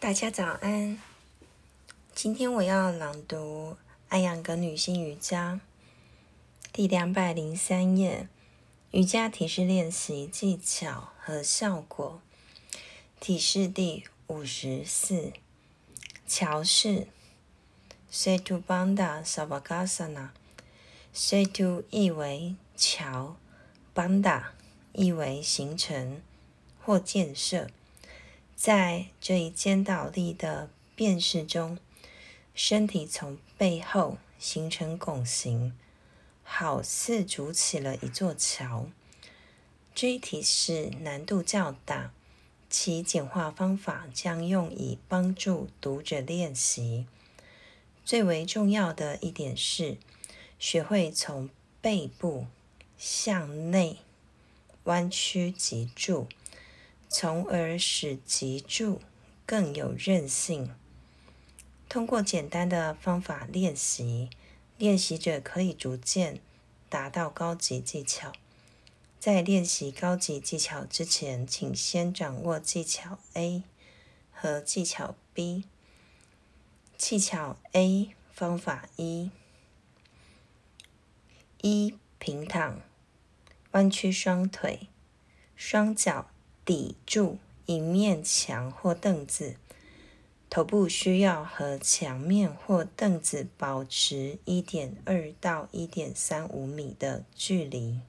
大家早安。今天我要朗读《艾扬格女性瑜伽》第两百零三页，瑜伽体式练习技巧和效果。体式第五十四，桥式。，Setubanda Savasana。Setu 意为桥，Banda 意为形成或建设。在这一肩倒立的变式中，身体从背后形成拱形，好似筑起了一座桥。这一体式难度较大，其简化方法将用以帮助读者练习。最为重要的一点是，学会从背部向内弯曲脊柱。从而使脊柱更有韧性。通过简单的方法练习，练习者可以逐渐达到高级技巧。在练习高级技巧之前，请先掌握技巧 A 和技巧 B。技巧 A 方法一：一平躺，弯曲双腿，双脚。抵住一面墙或凳子，头部需要和墙面或凳子保持一点二到一点三五米的距离。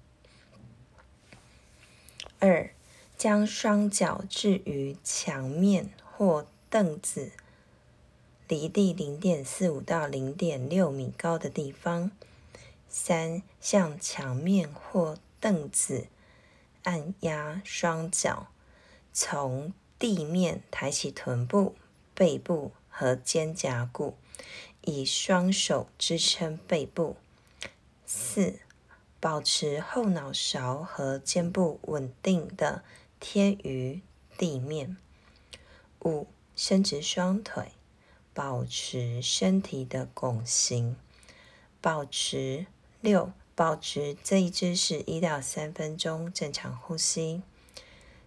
二，将双脚置于墙面或凳子离地零点四五到零点六米高的地方。三，向墙面或凳子。按压双脚，从地面抬起臀部、背部和肩胛骨，以双手支撑背部。四、保持后脑勺和肩部稳定的贴于地面。五、伸直双腿，保持身体的拱形。保持六。保持这一姿势一到三分钟，正常呼吸。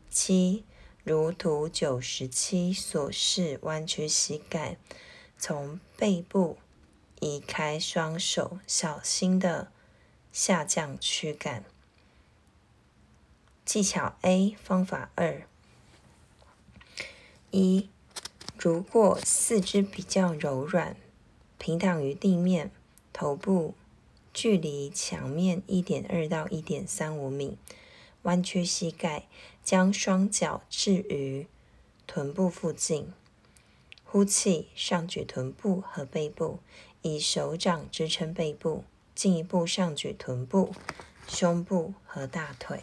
七，如图九十七所示，弯曲膝盖，从背部移开双手，小心的下降躯干。技巧 A 方法二：一，如果四肢比较柔软，平躺于地面，头部。距离墙面一点二到一点三五米，弯曲膝盖，将双脚置于臀部附近。呼气，上举臀部和背部，以手掌支撑背部，进一步上举臀部、胸部和大腿。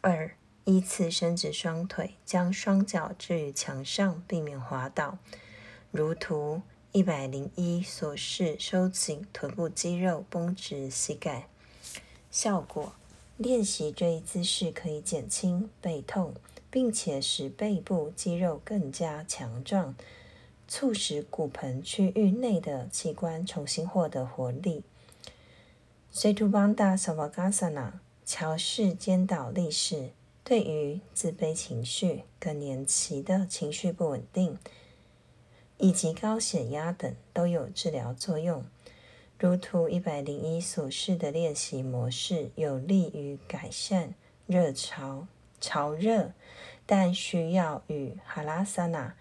二，依次伸直双腿，将双脚置于墙上，避免滑倒，如图。一百零一所示，收紧臀部肌肉，绷直膝盖。效果：练习这一姿势可以减轻背痛，并且使背部肌肉更加强壮，促使骨盆区域内的器官重新获得活力。Setubandha Savasana 桥式肩倒立式，对于自卑情绪、更年期的情绪不稳定。以及高血压等都有治疗作用。如图一百零一所示的练习模式有利于改善热潮潮热，但需要与哈拉萨那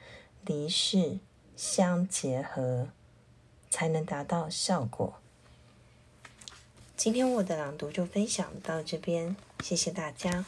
离世相结合，才能达到效果。今天我的朗读就分享到这边，谢谢大家。